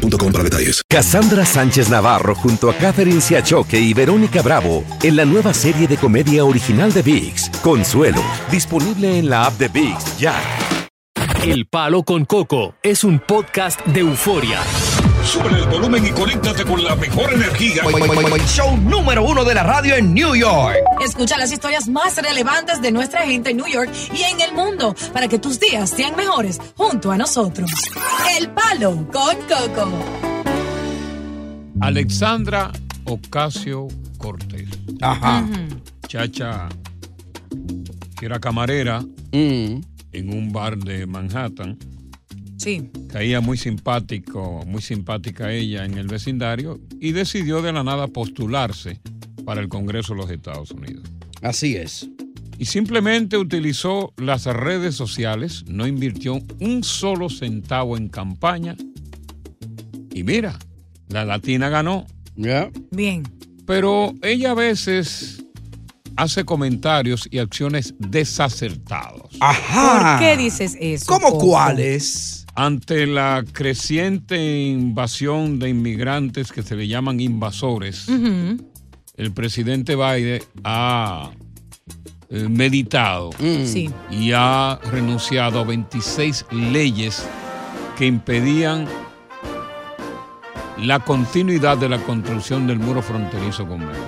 boostmobile.com para detalles. Cassandra Sánchez Navarro junto a Catherine Siachoque y Verónica Bravo en la nueva serie de comedia original de VIX, Consuelo, disponible en la app de VIX ya. El Palo con Coco es un podcast de euforia. Sube el volumen y conéctate con la mejor energía. Show número uno de la radio en New York. Escucha las historias más relevantes de nuestra gente en New York y en el mundo para que tus días sean mejores junto a nosotros. El Palo con Coco. Alexandra Ocasio Cortés. Ajá. Chacha, que era camarera Mm. en un bar de Manhattan. Sí. Caía muy simpático, muy simpática ella en el vecindario y decidió de la nada postularse para el Congreso de los Estados Unidos. Así es. Y simplemente utilizó las redes sociales, no invirtió un solo centavo en campaña. Y mira, la latina ganó. Ya. Bien. Pero ella a veces hace comentarios y acciones desacertados. Ajá. ¿Por qué dices eso? ¿Cómo cuáles? Ante la creciente invasión de inmigrantes que se le llaman invasores, el presidente Biden ha eh, meditado Mm. Sí. y ha renunciado a 26 leyes que impedían la continuidad de la construcción del muro fronterizo con México.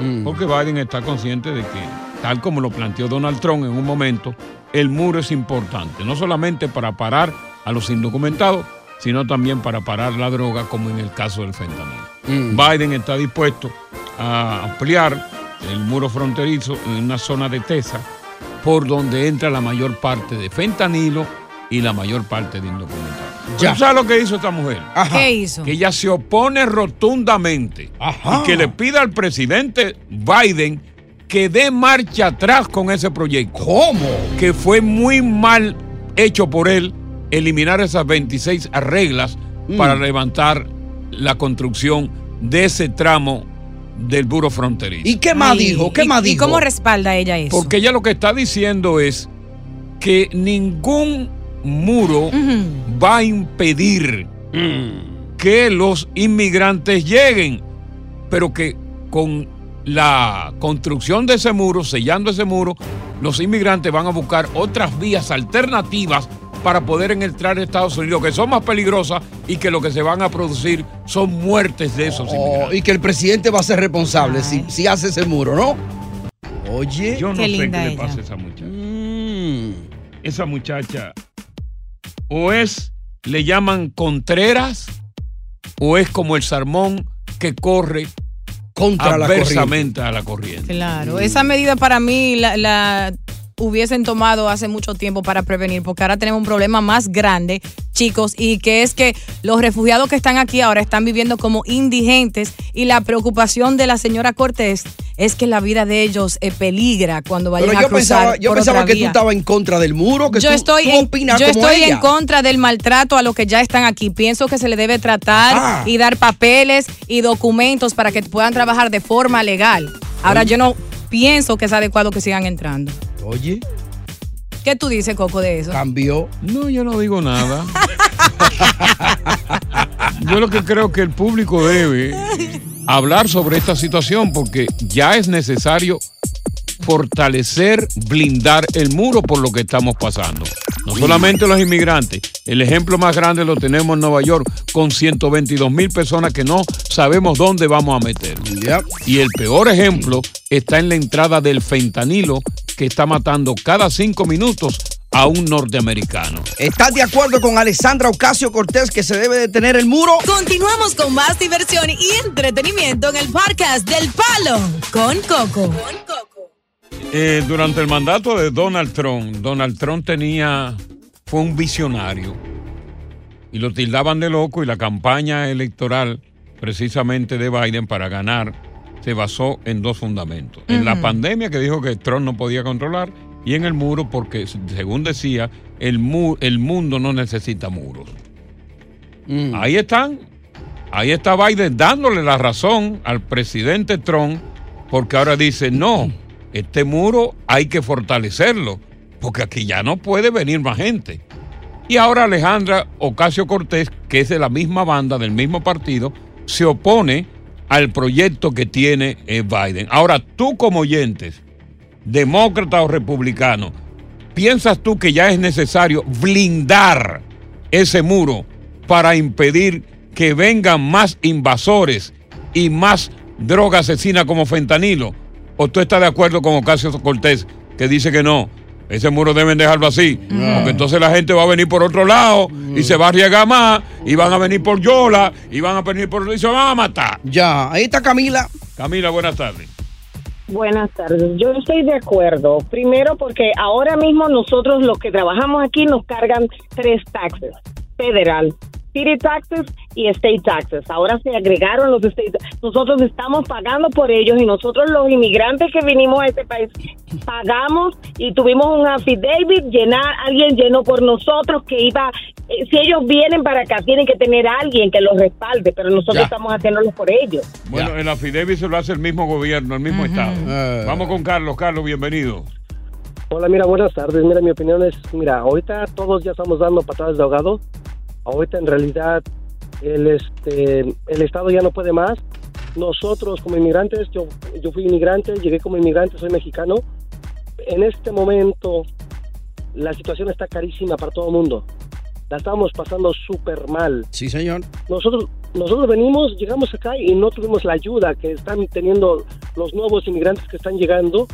Mm. Porque Biden está consciente de que, tal como lo planteó Donald Trump en un momento, el muro es importante, no solamente para parar a los indocumentados, sino también para parar la droga, como en el caso del fentanilo. Mm. Biden está dispuesto a ampliar el muro fronterizo en una zona de Tesa, por donde entra la mayor parte de fentanilo y la mayor parte de indocumentados. Ya. ¿Tú ¿Sabes lo que hizo esta mujer? Ajá. ¿Qué hizo? que ella se opone rotundamente Ajá. y que le pida al presidente Biden que dé marcha atrás con ese proyecto, ¿Cómo? que fue muy mal hecho por él eliminar esas 26 reglas Mm. para levantar la construcción de ese tramo del buro fronterizo. ¿Y qué más Ay, dijo? ¿Qué ¿y- más ¿Y dijo? cómo respalda ella eso? Porque ella lo que está diciendo es que ningún muro va a impedir Mm. que los inmigrantes lleguen, pero que con la construcción de ese muro, sellando ese muro, los inmigrantes van a buscar otras vías alternativas para poder entrar a Estados Unidos, que son más peligrosas y que lo que se van a producir son muertes de esos Oh, inmigrantes. y que el presidente va a ser responsable si, Ay. si hace ese muro, ¿no? Oye. Yo no Qué sé qué linda le ella. pasa a esa muchacha. Mm. Esa muchacha o es, le llaman Contreras, o es como el salmón que corre Contra la corriente. adversamente a la corriente. Claro, esa medida para mí la, la hubiesen tomado hace mucho tiempo para prevenir, porque ahora tenemos un problema más grande, chicos, y que es que los refugiados que están aquí ahora están viviendo como indigentes y la preocupación de la señora Cortés es que la vida de ellos eh, peligra cuando vayan Pero a yo cruzar pensaba, yo por pensaba otra que tú vía. estabas en contra del muro, que yo tú, estoy, tú en, opinas yo como estoy ella. en contra del maltrato a los que ya están aquí. Pienso que se le debe tratar Ah. y dar papeles y documentos para que puedan trabajar de forma legal. Ahora yo no pienso que es adecuado que sigan entrando. Oye, ¿Qué tú dices, Coco, de eso? cambió. No, yo no digo nada. Yo lo que creo que el público debe hablar sobre esta situación porque ya es necesario fortalecer, blindar el muro por lo que estamos pasando. No solamente los inmigrantes, el ejemplo más grande lo tenemos en Nueva York con 122 mil personas que no sabemos dónde vamos a meter. Yep. Y el peor ejemplo está en la entrada del fentanilo que está matando cada cinco minutos a un norteamericano. ¿Estás de acuerdo con Alessandra Ocasio Cortés que se debe detener el muro? Continuamos con más diversión y entretenimiento en el podcast del Palo con Coco. Eh, durante el mandato de Donald Trump, Donald Trump tenía, fue un visionario. y lo tildaban de loco y la campaña electoral precisamente de Biden para ganar se basó en dos fundamentos. En la pandemia que dijo que Trump no podía controlar y en el muro porque, según decía, el, mu- el mundo no necesita muros. Mm. Ahí están. Ahí está Biden dándole la razón al presidente Trump porque ahora dice, no, este muro hay que fortalecerlo porque aquí ya no puede venir más gente. Y ahora Alejandra Ocasio Cortés, que es de la misma banda, del mismo partido, se opone al proyecto que tiene eh, Biden. Ahora, tú como oyentes, demócrata o republicano, ¿piensas tú que ya es necesario blindar ese muro para impedir que vengan más invasores y más droga asesina como fentanilo? ¿O tú estás de acuerdo con Ocasio Cortés que dice que no? Ese muro deben dejarlo así, porque entonces la gente va a venir por otro lado y se va a arriesgar más, y van a venir por Yola, y van a venir por y se van a matar. Ya, ahí está Camila. Camila, buenas tardes. Buenas tardes. Yo estoy de acuerdo. Primero porque ahora mismo nosotros los que trabajamos aquí nos cargan tres taxes. Federal, city taxes y state taxes. Ahora se agregaron los state Nosotros estamos pagando por ellos y nosotros los inmigrantes que vinimos a este país pagamos y tuvimos un affidavit, llenar, alguien llenó por nosotros que iba, eh, si ellos vienen para acá tienen que tener a alguien que los respalde, pero nosotros Ya. estamos haciéndolo por ellos. Bueno, el affidavit se lo hace el mismo gobierno, el mismo estado. Eh. Vamos con Carlos. Carlos, bienvenido. Hola, mira, buenas tardes. Mira, mi opinión es, mira, ahorita todos ya estamos dando patadas de ahogado. Ahorita en realidad el este el Estado ya no puede más. Nosotros como inmigrantes, yo, yo fui inmigrante, llegué como inmigrante, soy mexicano. En este momento la situación está carísima para todo el mundo. La estamos pasando súper mal. Sí, señor. Nosotros, nosotros venimos, llegamos acá y no tuvimos la ayuda que están teniendo los nuevos inmigrantes que están llegando.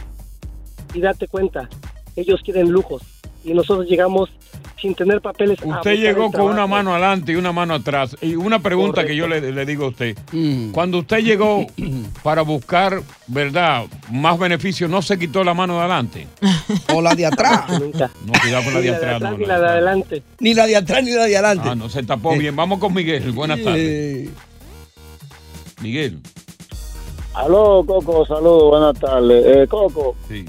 Y date cuenta, ellos quieren lujos. Y nosotros llegamos sin tener papeles. Usted llegó con una mano adelante y una mano atrás. Y una pregunta que yo le, le digo a usted. Mm. Cuando usted llegó para buscar, ¿verdad?, más beneficios, ¿no se quitó la mano de adelante? O la de atrás. Nunca. No, cuidado con la Ni de la de atrás. ni la de adelante. Ni la de atrás ni la de adelante. Ah, no, se tapó bien. Vamos con Miguel. Buenas tardes. Eh, Miguel. Aló, Coco, saludos, buenas tardes. Eh, Coco, Sí.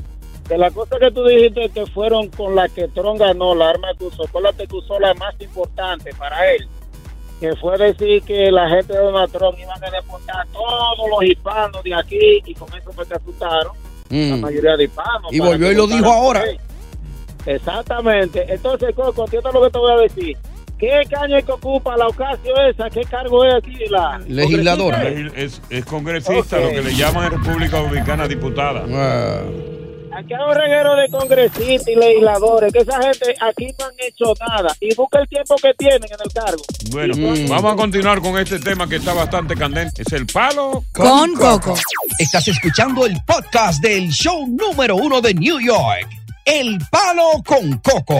De la cosa que tú dijiste que fueron con la que Tron ganó, la arma que usó, ¿cuál es la que usó la más importante para él? Que fue decir que la gente de Donald Trump iban a deportar a todos los hispanos de aquí y con eso fue que asustaron la mm. mayoría de hispanos. Y volvió y lo dijo ahora. él. Exactamente. Entonces, Coco, entiendo lo que te voy a decir. ¿Qué caño es que ocupa la Ocasio esa? ¿Qué cargo es aquí? La Legisladora. Es, es congresista, lo que le llaman en República Dominicana diputada. Ah. Aquí hay un reguero de congresistas y legisladores, que esa gente aquí no han hecho nada. Y busca el tiempo que tienen en el cargo. Bueno, Mm. vamos a continuar con este tema que está bastante candente. Es el palo. Con Coco. Estás escuchando el podcast del show número uno de New York. El Palo con Coco.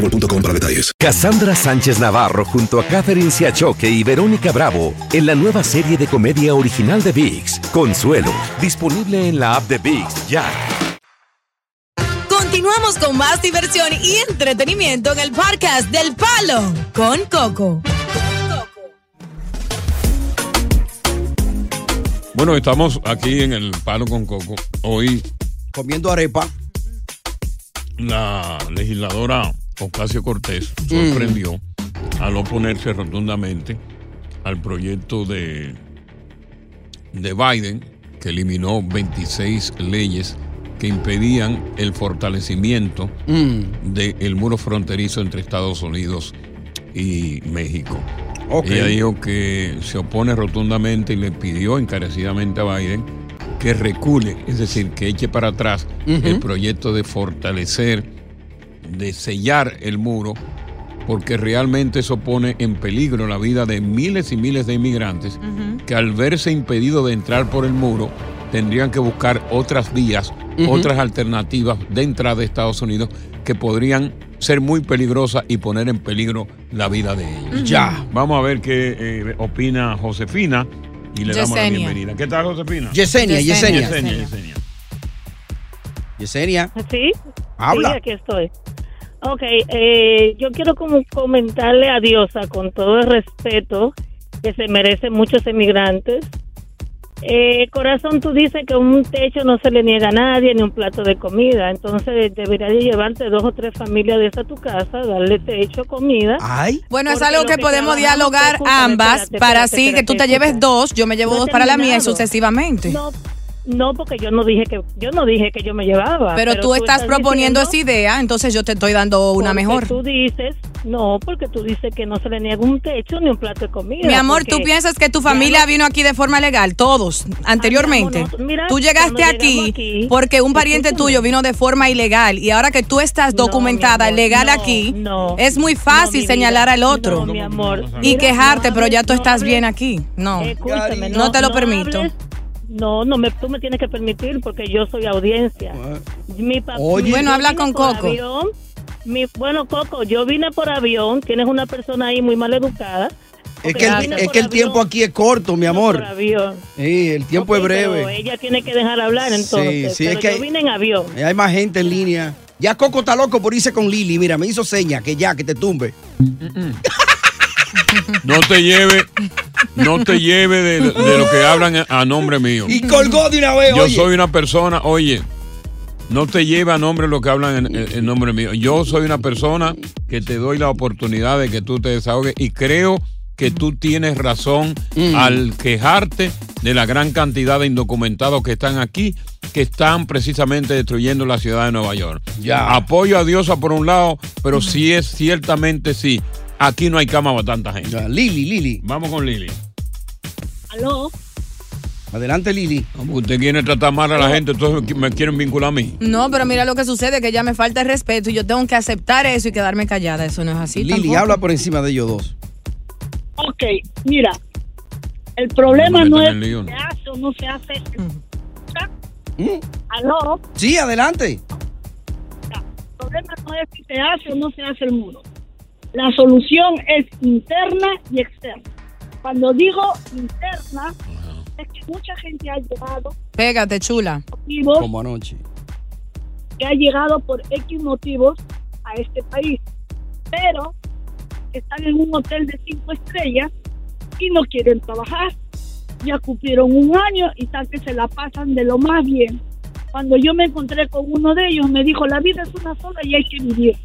boostmobile.com para detalles. Cassandra Sánchez Navarro junto a Catherine Siachoque y Verónica Bravo en la nueva serie de comedia original de VIX, Consuelo, disponible en la app de VIX ya. Continuamos con más diversión y entretenimiento en el podcast del Palo con Coco. Bueno, estamos aquí en el palo con coco. Hoy Comiendo arepa. la legisladora Ocasio Cortés sorprendió al oponerse rotundamente al proyecto de, de Biden que eliminó 26 leyes que impedían el fortalecimiento Mm. del muro fronterizo entre Estados Unidos y México. Ok. Ella dijo que se opone rotundamente y le pidió encarecidamente a Biden que recule, es decir, que eche para atrás el proyecto de fortalecer, de sellar el muro porque realmente eso pone en peligro la vida de miles y miles de inmigrantes que al verse impedido de entrar por el muro tendrían que buscar otras vías, otras alternativas de entrada de Estados Unidos que podrían ser muy peligrosas y poner en peligro la vida de ellos. Ya. Vamos a ver qué eh, opina Josefina y le damos la bienvenida. ¿Qué tal, Josefina? Yesenia, Yesenia. Yesenia, Yesenia. Yesenia. ¿Sí? Habla. Sí, aquí estoy. Ok, eh, yo quiero como comentarle a Diosa con todo el respeto que se merecen muchos emigrantes. Eh, corazón, tú dices que un techo no se le niega a nadie ni un plato de comida, entonces deberías de llevarte dos o tres familias de esa a tu casa, darle techo, comida. Bueno, es algo que podemos dialogar ambas espérate, para espérate, así que tú te lleves dos, yo me llevo No dos para la mía y sucesivamente. No, no, porque yo no dije que yo no dije que yo me llevaba. pero, tú estás proponiendo diciendo- esa idea, entonces yo te estoy dando una mejor. Tú dices, no, porque tú dices que no se le niega un techo ni un plato de comida. Mi amor, ¿tú piensas que tu familia no- vino aquí de forma legal? Todos, anteriormente. no, mira, tú llegaste aquí, porque un pariente escúchame. tuyo vino de forma ilegal y ahora que tú estás documentada legal aquí, es muy fácil señalar al otro no, mi amor. y Mira, quejarte, no pero ya tú no estás hables- bien aquí. No, Escúchame, no, te lo no permito. hables- No, no me, tú me tienes que permitir porque yo soy audiencia. Mi papá, Oye. mi- Bueno, habla con Coco. avión. Mi, bueno, Coco, yo vine por avión. Tienes una persona ahí muy mal educada. Es que, el, vine es por que el avión, tiempo aquí es corto, mi amor. por avión. Sí, el tiempo es Ok, pero breve. ella tiene que dejar hablar entonces. sí, es pero que yo hay- vine en avión. Hay más gente en línea. Ya Coco está loco por irse con Lili. Mira, me hizo seña que ya, que te tumbe. No te lleve, no te lleve de, de lo que hablan a, nombre mío. Y colgó de una vez, Yo oye. soy una persona, oye, no te lleve a nombre lo que hablan en nombre mío. Yo soy una persona que te doy la oportunidad de que tú te desahogues y creo que tú tienes razón Mm. al quejarte de la gran cantidad de indocumentados que están aquí, que están precisamente destruyendo la ciudad de Nueva York. Ya. Apoyo a Diosa por un lado, pero sí es ciertamente sí. Aquí no hay cama para tanta gente. Lili, Lili. Vamos con Lili. ¿Aló? Adelante, Lili. Usted quiere tratar mal a la gente, entonces me quieren vincular a mí. No, pero mira lo que sucede, que ya me falta el respeto y yo tengo que aceptar eso y quedarme callada. Eso no es así. Lili, tampoco. habla por encima de ellos dos. Ok, mira, el problema No es lío, si ¿no? se hace o no se hace. ¿Aló? Sí, adelante. El problema no es si se hace o no se hace el muro. La solución es interna y externa. Cuando digo interna, es que mucha gente ha llegado Pégate, chula. motivos Como anoche. que ha llegado por X motivos a este país, pero están en un hotel de cinco estrellas y no quieren trabajar. Ya cumplieron un año y tal que se la pasan de lo más bien. Cuando yo me encontré con uno de ellos, me dijo, la vida es una sola y hay que vivir.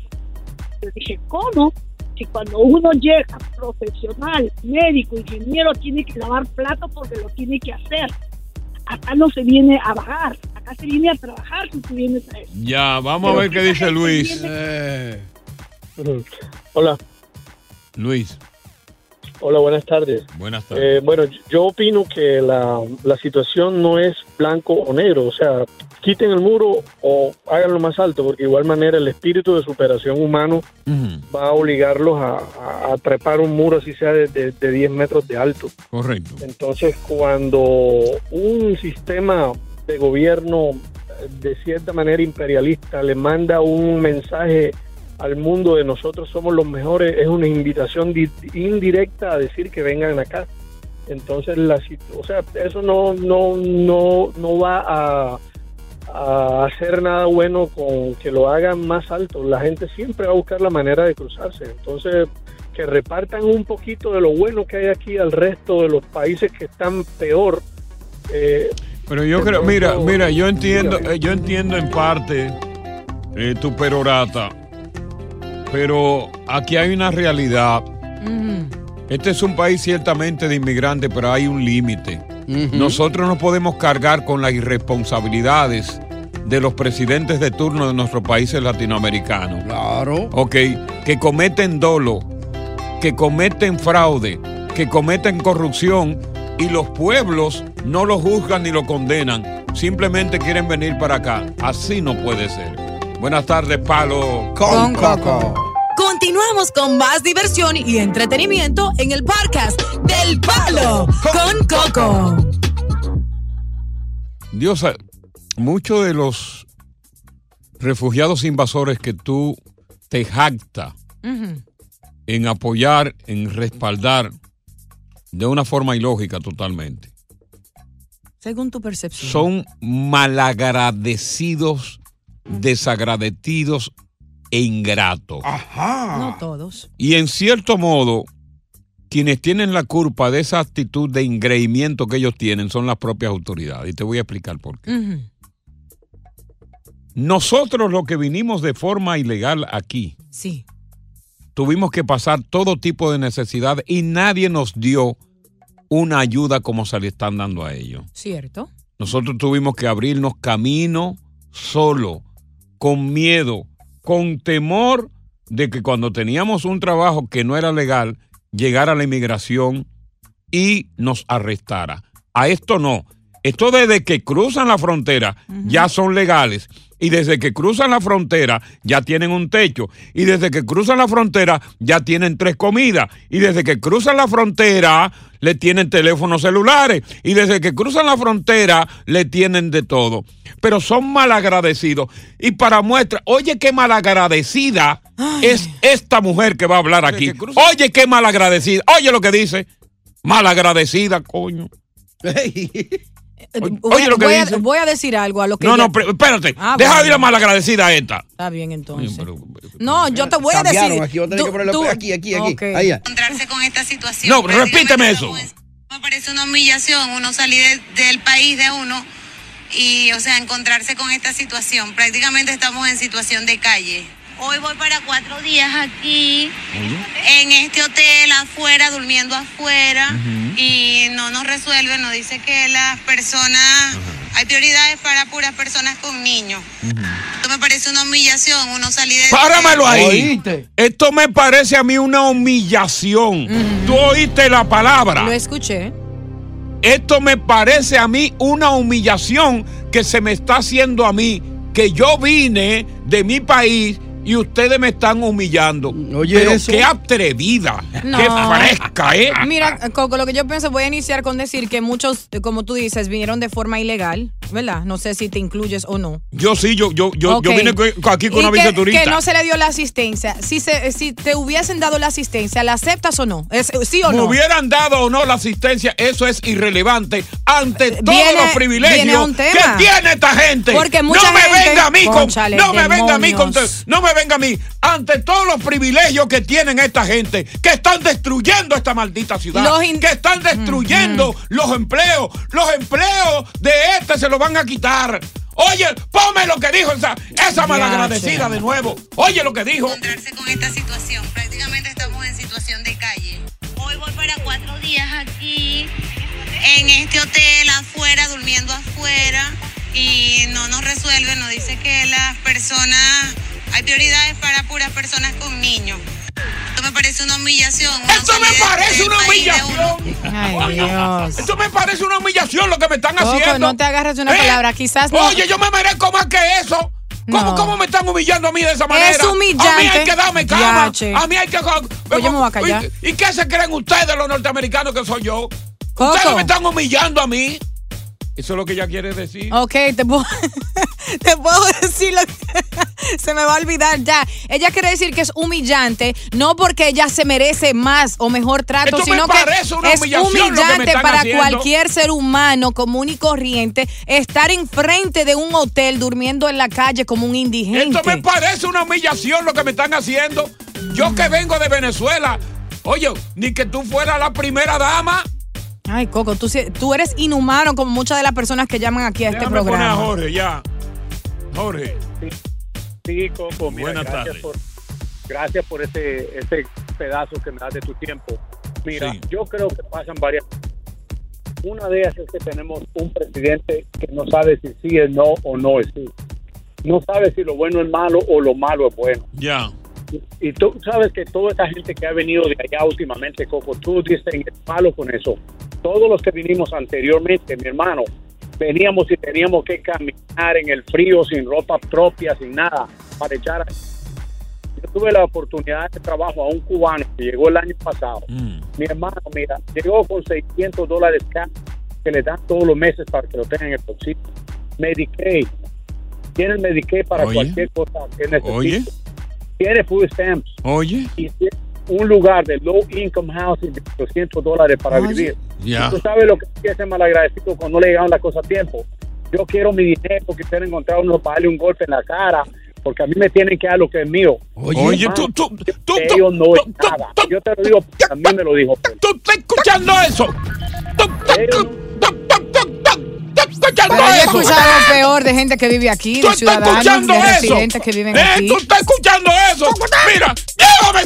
Yo dije, ¿cómo? Si cuando uno llega profesional, médico, ingeniero, tiene que lavar platos porque lo tiene que hacer. Acá no se viene a vagar, acá se viene a trabajar si tú vienes a eso. Ya, vamos a ver qué dice Luis. Hola. Luis. Hola, buenas tardes. Buenas tardes. Eh, bueno, yo opino que la, la situación no es blanco o negro, o sea, quiten el muro o háganlo más alto, porque de igual manera el espíritu de superación humano va a obligarlos a, a- a trepar un muro así sea de, de- de 10 metros de alto. Correcto. Entonces, cuando un sistema de gobierno eh, de cierta manera imperialista le manda un mensaje al mundo de nosotros somos los mejores, es una invitación di- indirecta a decir que vengan acá. Entonces, la, o sea, eso no, no, no, no va a, a hacer nada bueno con que lo hagan más alto. La gente siempre va a buscar la manera de cruzarse. Entonces, que repartan un poquito de lo bueno que hay aquí al resto de los países que están peor. eh, Pero yo creo, mira, mira, yo entiendo, eh, yo entiendo en parte eh, tu perorata, pero aquí hay una realidad. Este es un país ciertamente de inmigrantes, pero hay un límite. Nosotros no podemos cargar con las irresponsabilidades de los presidentes de turno de nuestros países latinoamericanos. Claro. Ok, que cometen dolo, que cometen fraude, que cometen corrupción y los pueblos no lo juzgan ni lo condenan. Simplemente quieren venir para acá. Así no puede ser. Buenas tardes, Palo. Con Coco. Continuamos con más diversión y entretenimiento en el podcast del Palo con Coco. Diosa, muchos de los refugiados invasores que tú te jacta en apoyar, en respaldar de una forma ilógica totalmente, Según tu percepción. son malagradecidos, desagradecidos e ingratos. No todos. Y en cierto modo, quienes tienen la culpa de esa actitud de engreimiento que ellos tienen son las propias autoridades. Y te voy a explicar por qué. Nosotros los que vinimos de forma ilegal aquí, Sí. tuvimos que pasar todo tipo de necesidad y nadie nos dio una ayuda como se le están dando a ellos. ¿Cierto? Nosotros tuvimos que abrirnos camino solo, con miedo, con temor de que cuando teníamos un trabajo que no era legal, llegara la inmigración y nos arrestara. A esto no. Esto desde que cruzan la frontera ya son legales. Y desde que cruzan la frontera ya tienen un techo. Y desde que cruzan la frontera ya tienen tres comidas. Y desde que cruzan la frontera le tienen teléfonos celulares. Y desde que cruzan la frontera le tienen de todo. Pero son malagradecidos. Y para muestra, oye qué malagradecida es esta mujer que va a hablar aquí. Oye qué malagradecida. Oye lo que dice. Malagradecida, coño. Voy, oye lo que voy a, voy decir algo a lo que No, no, espérate. Ah, Deja bueno. de ir a malagradecida esta. Está bien entonces. No, yo te voy a decir. aquí, voy a tener que tú- ponerlo tú- aquí, aquí, aquí. Ok. Ahí, ahí. encontrarse con esta situación. No, repíteme eso. Me parece una humillación uno salir de- del país de uno y, o sea, encontrarse con esta situación. Prácticamente estamos en situación de calle. Hoy voy para cuatro días aquí, en este hotel, afuera, durmiendo afuera, y no nos resuelven, nos dice que las personas, hay prioridades para puras personas con niños. Esto me parece una humillación, uno salir de... Páramelo ahí. Esto me parece a mí una humillación. Tú oíste la palabra. Lo escuché. Esto me parece a mí una humillación que se me está haciendo a mí, que yo vine de mi país y ustedes me están humillando. Pero eso. qué atrevida, No. qué fresca, ¿eh? Mira, Coco, lo que yo pienso, voy a iniciar con decir que muchos, como tú dices, vinieron de forma ilegal, ¿verdad? No sé si te incluyes o no. Yo sí, yo, yo, yo, vine aquí con Y una que- visa turista. Que no se le dio la asistencia. Si, se, si te hubiesen dado la asistencia, ¿la aceptas o no? ¿Es, ¿Sí o Me no? hubieran dado o no la asistencia, eso es irrelevante ante todos Viene- los privilegios que tiene esta gente. Porque no mucha me gente- venga a mí con, no me venga a mí con, no me venga a mí ante todos los privilegios que tienen esta gente, que están destruyendo esta maldita ciudad, que están destruyendo los empleos, los empleos de este se los van a quitar. Oye, ponme lo que dijo esa, esa malagradecida de nuevo. Oye lo que dijo. encontrarse con esta situación. Prácticamente estamos en situación de calle. Hoy voy para cuatro días aquí, en este hotel, afuera, durmiendo afuera, y no nos resuelven, nos dice que las personas, hay prioridades para puras personas con niños. Esto me parece una humillación. uno Esto me parece una humillación. Ay, Dios. Esto me parece una humillación lo que me están Coco, haciendo. no te agarres de una ¿Eh? palabra. Quizás no. Oye, yo me merezco más que eso. ¿Cómo, No. ¿Cómo me están humillando a mí de esa manera? Es humillante. A mí hay que darme cama. Yache. A mí hay que. Pues yo me voy a callar. ¿Y, y qué se creen ustedes, los norteamericanos, que soy yo? Coco. Ustedes me están humillando a mí. Eso es lo que ella quiere decir. Ok, te puedo, te puedo decir lo que se me va a olvidar ya. Ella quiere decir que es humillante, no porque ella se merece más o mejor trato, Esto me sino que parece una es que humillante para haciendo. cualquier ser humano común y corriente estar enfrente de un hotel durmiendo en la calle como un indigente. Esto me parece una humillación lo que me están haciendo. Yo que vengo de Venezuela. Oye, ni que tú fueras la primera dama. Ay, Coco, tú, eres inhumano como muchas de las personas que llaman aquí a este Déjame poner a programa. Jorge ya. Jorge. Sí, Coco, mira, Buenas gracias tardes. por, gracias por ese, ese pedazo que me das de tu tiempo. Mira, Sí. yo creo que pasan varias Una de ellas es que tenemos un presidente que no sabe si sí es no o no es sí. No sabe si lo bueno es malo o lo malo es bueno. Ya. Y tú sabes que toda esta gente que ha venido de allá últimamente, Coco, tú dices es malo con eso. Todos los que vinimos anteriormente, mi hermano, veníamos y teníamos que caminar en el frío sin ropa propia, sin nada, para echar. yo tuve la oportunidad de trabajo a un cubano que llegó el año pasado. Mi hermano, mira, llegó con 600 dólares cash que le dan todos los meses para que lo tengan en el bolsillo. Medicaid. Tiene el Medicaid para Oye. cualquier cosa que necesite. Oye. Tiene food stamps. Oye. Y tiene un lugar de low income housing de 200 dólares para Oye. vivir. Ya. Tú sabes lo que es malagradecido cuando no le llegaron las cosas a tiempo. Yo quiero mi dinero porque quiero encontrar uno para darle un golpe en la cara. Porque a mí me tienen que dar lo que es mío. Oye, tú, tú, tú, Ellos no es nada. Yo te lo digo, a mí me lo dijo. ¿Tú estás escuchando eso? escuchando Pero yo he eso? escuchado lo peor de gente que vive aquí, ¿Tú de estás ciudadanos, escuchando de eso? residentes que viven ¿Eh? aquí. ¿Tú estás escuchando eso? Mira, llévame